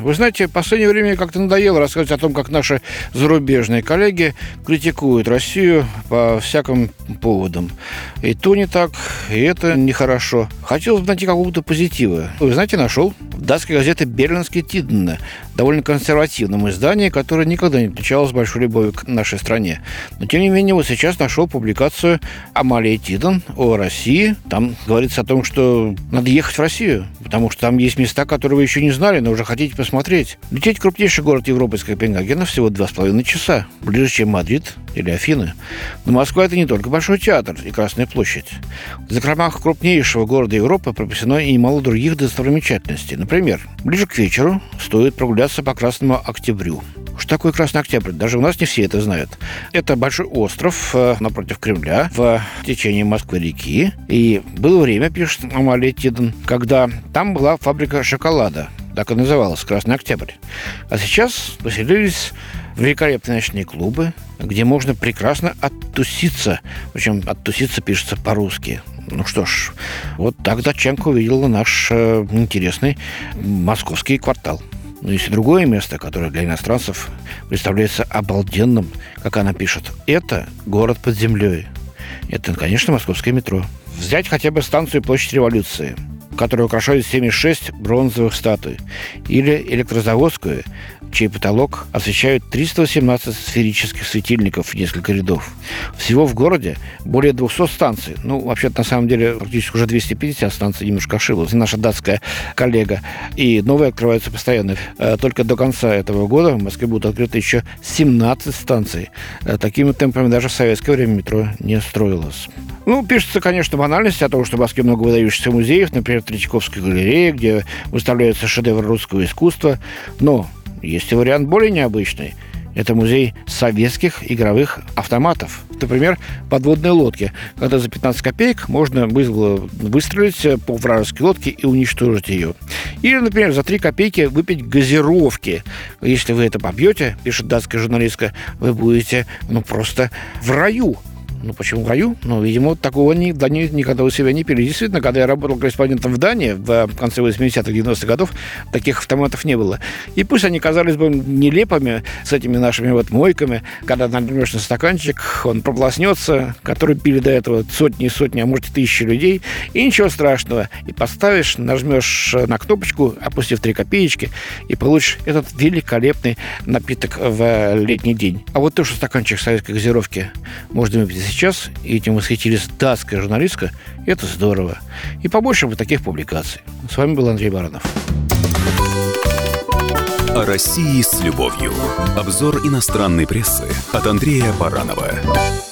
Вы знаете, в последнее время как-то надоело рассказывать о том, как наши зарубежные коллеги критикуют Россию по всяким поводам. И то не так, и это нехорошо. Хотелось бы найти какого-то позитива. Вы знаете, нашел датской газеты «Берлинский Тиден», довольно консервативном издании, которое никогда не отличалось большой любовью к нашей стране. Но, тем не менее, вот сейчас нашел публикацию Амалии Тиден о России. Там говорится о том, что надо ехать в Россию, потому что там есть места, которые вы еще не знали, но уже хотите посмотреть. Лететь в крупнейший город Европы из Копенгагена всего два с половиной часа, ближе, чем Мадрид или Афины. Но Москва – это не только Большой театр и Красная площадь. В закромах крупнейшего города Европы прописано и немало других достопримечательностей. Например, ближе к вечеру стоит прогуляться по Красному Октябрю. Что такое Красный Октябрь? Даже у нас не все это знают. Это большой остров э, напротив Кремля в течении Москвы-реки. И было время, пишет Амалия Тиден, когда там была фабрика шоколада. Так и называлась Красный Октябрь. А сейчас поселились великолепные ночные клубы, где можно прекрасно оттуситься. Причем оттуситься пишется по-русски. Ну что ж, вот так Датченко увидела наш э, интересный московский квартал. Но есть и другое место, которое для иностранцев представляется обалденным, как она пишет. Это город под землей. Это, конечно, московское метро. Взять хотя бы станцию Площадь Революции – которая украшает 76 бронзовых статуй, или электрозаводскую, чей потолок освещают 318 сферических светильников в несколько рядов. Всего в городе более 200 станций. Ну, вообще-то, на самом деле, практически уже 250 станций немножко ошиблась. Наша датская коллега. И новые открываются постоянно. Э, только до конца этого года в Москве будут открыты еще 17 станций. Э, такими темпами даже в советское время метро не строилось. Ну, пишется, конечно, банальность о том, что в Москве много выдающихся музеев, например, Третьяковская галерея, где выставляются шедевры русского искусства. Но есть и вариант более необычный. Это музей советских игровых автоматов. Например, подводные лодки, когда за 15 копеек можно было выстрелить по вражеской лодке и уничтожить ее. Или, например, за 3 копейки выпить газировки. Если вы это побьете, пишет датская журналистка, вы будете ну, просто в раю. Ну, почему в раю? Ну, видимо, такого ни, Дании никогда у себя не пили. Действительно, когда я работал корреспондентом в Дании в конце 80-х, 90-х годов, таких автоматов не было. И пусть они казались бы нелепыми с этими нашими вот мойками, когда нальешь на стаканчик, он прополоснется, который пили до этого сотни и сотни, а может и тысячи людей, и ничего страшного. И поставишь, нажмешь на кнопочку, опустив три копеечки, и получишь этот великолепный напиток в летний день. А вот то, что стаканчик советской газировки можно выпить сейчас, и этим восхитились датская журналистка, это здорово. И побольше бы таких публикаций. С вами был Андрей Баранов. О России с любовью. Обзор иностранной прессы от Андрея Баранова.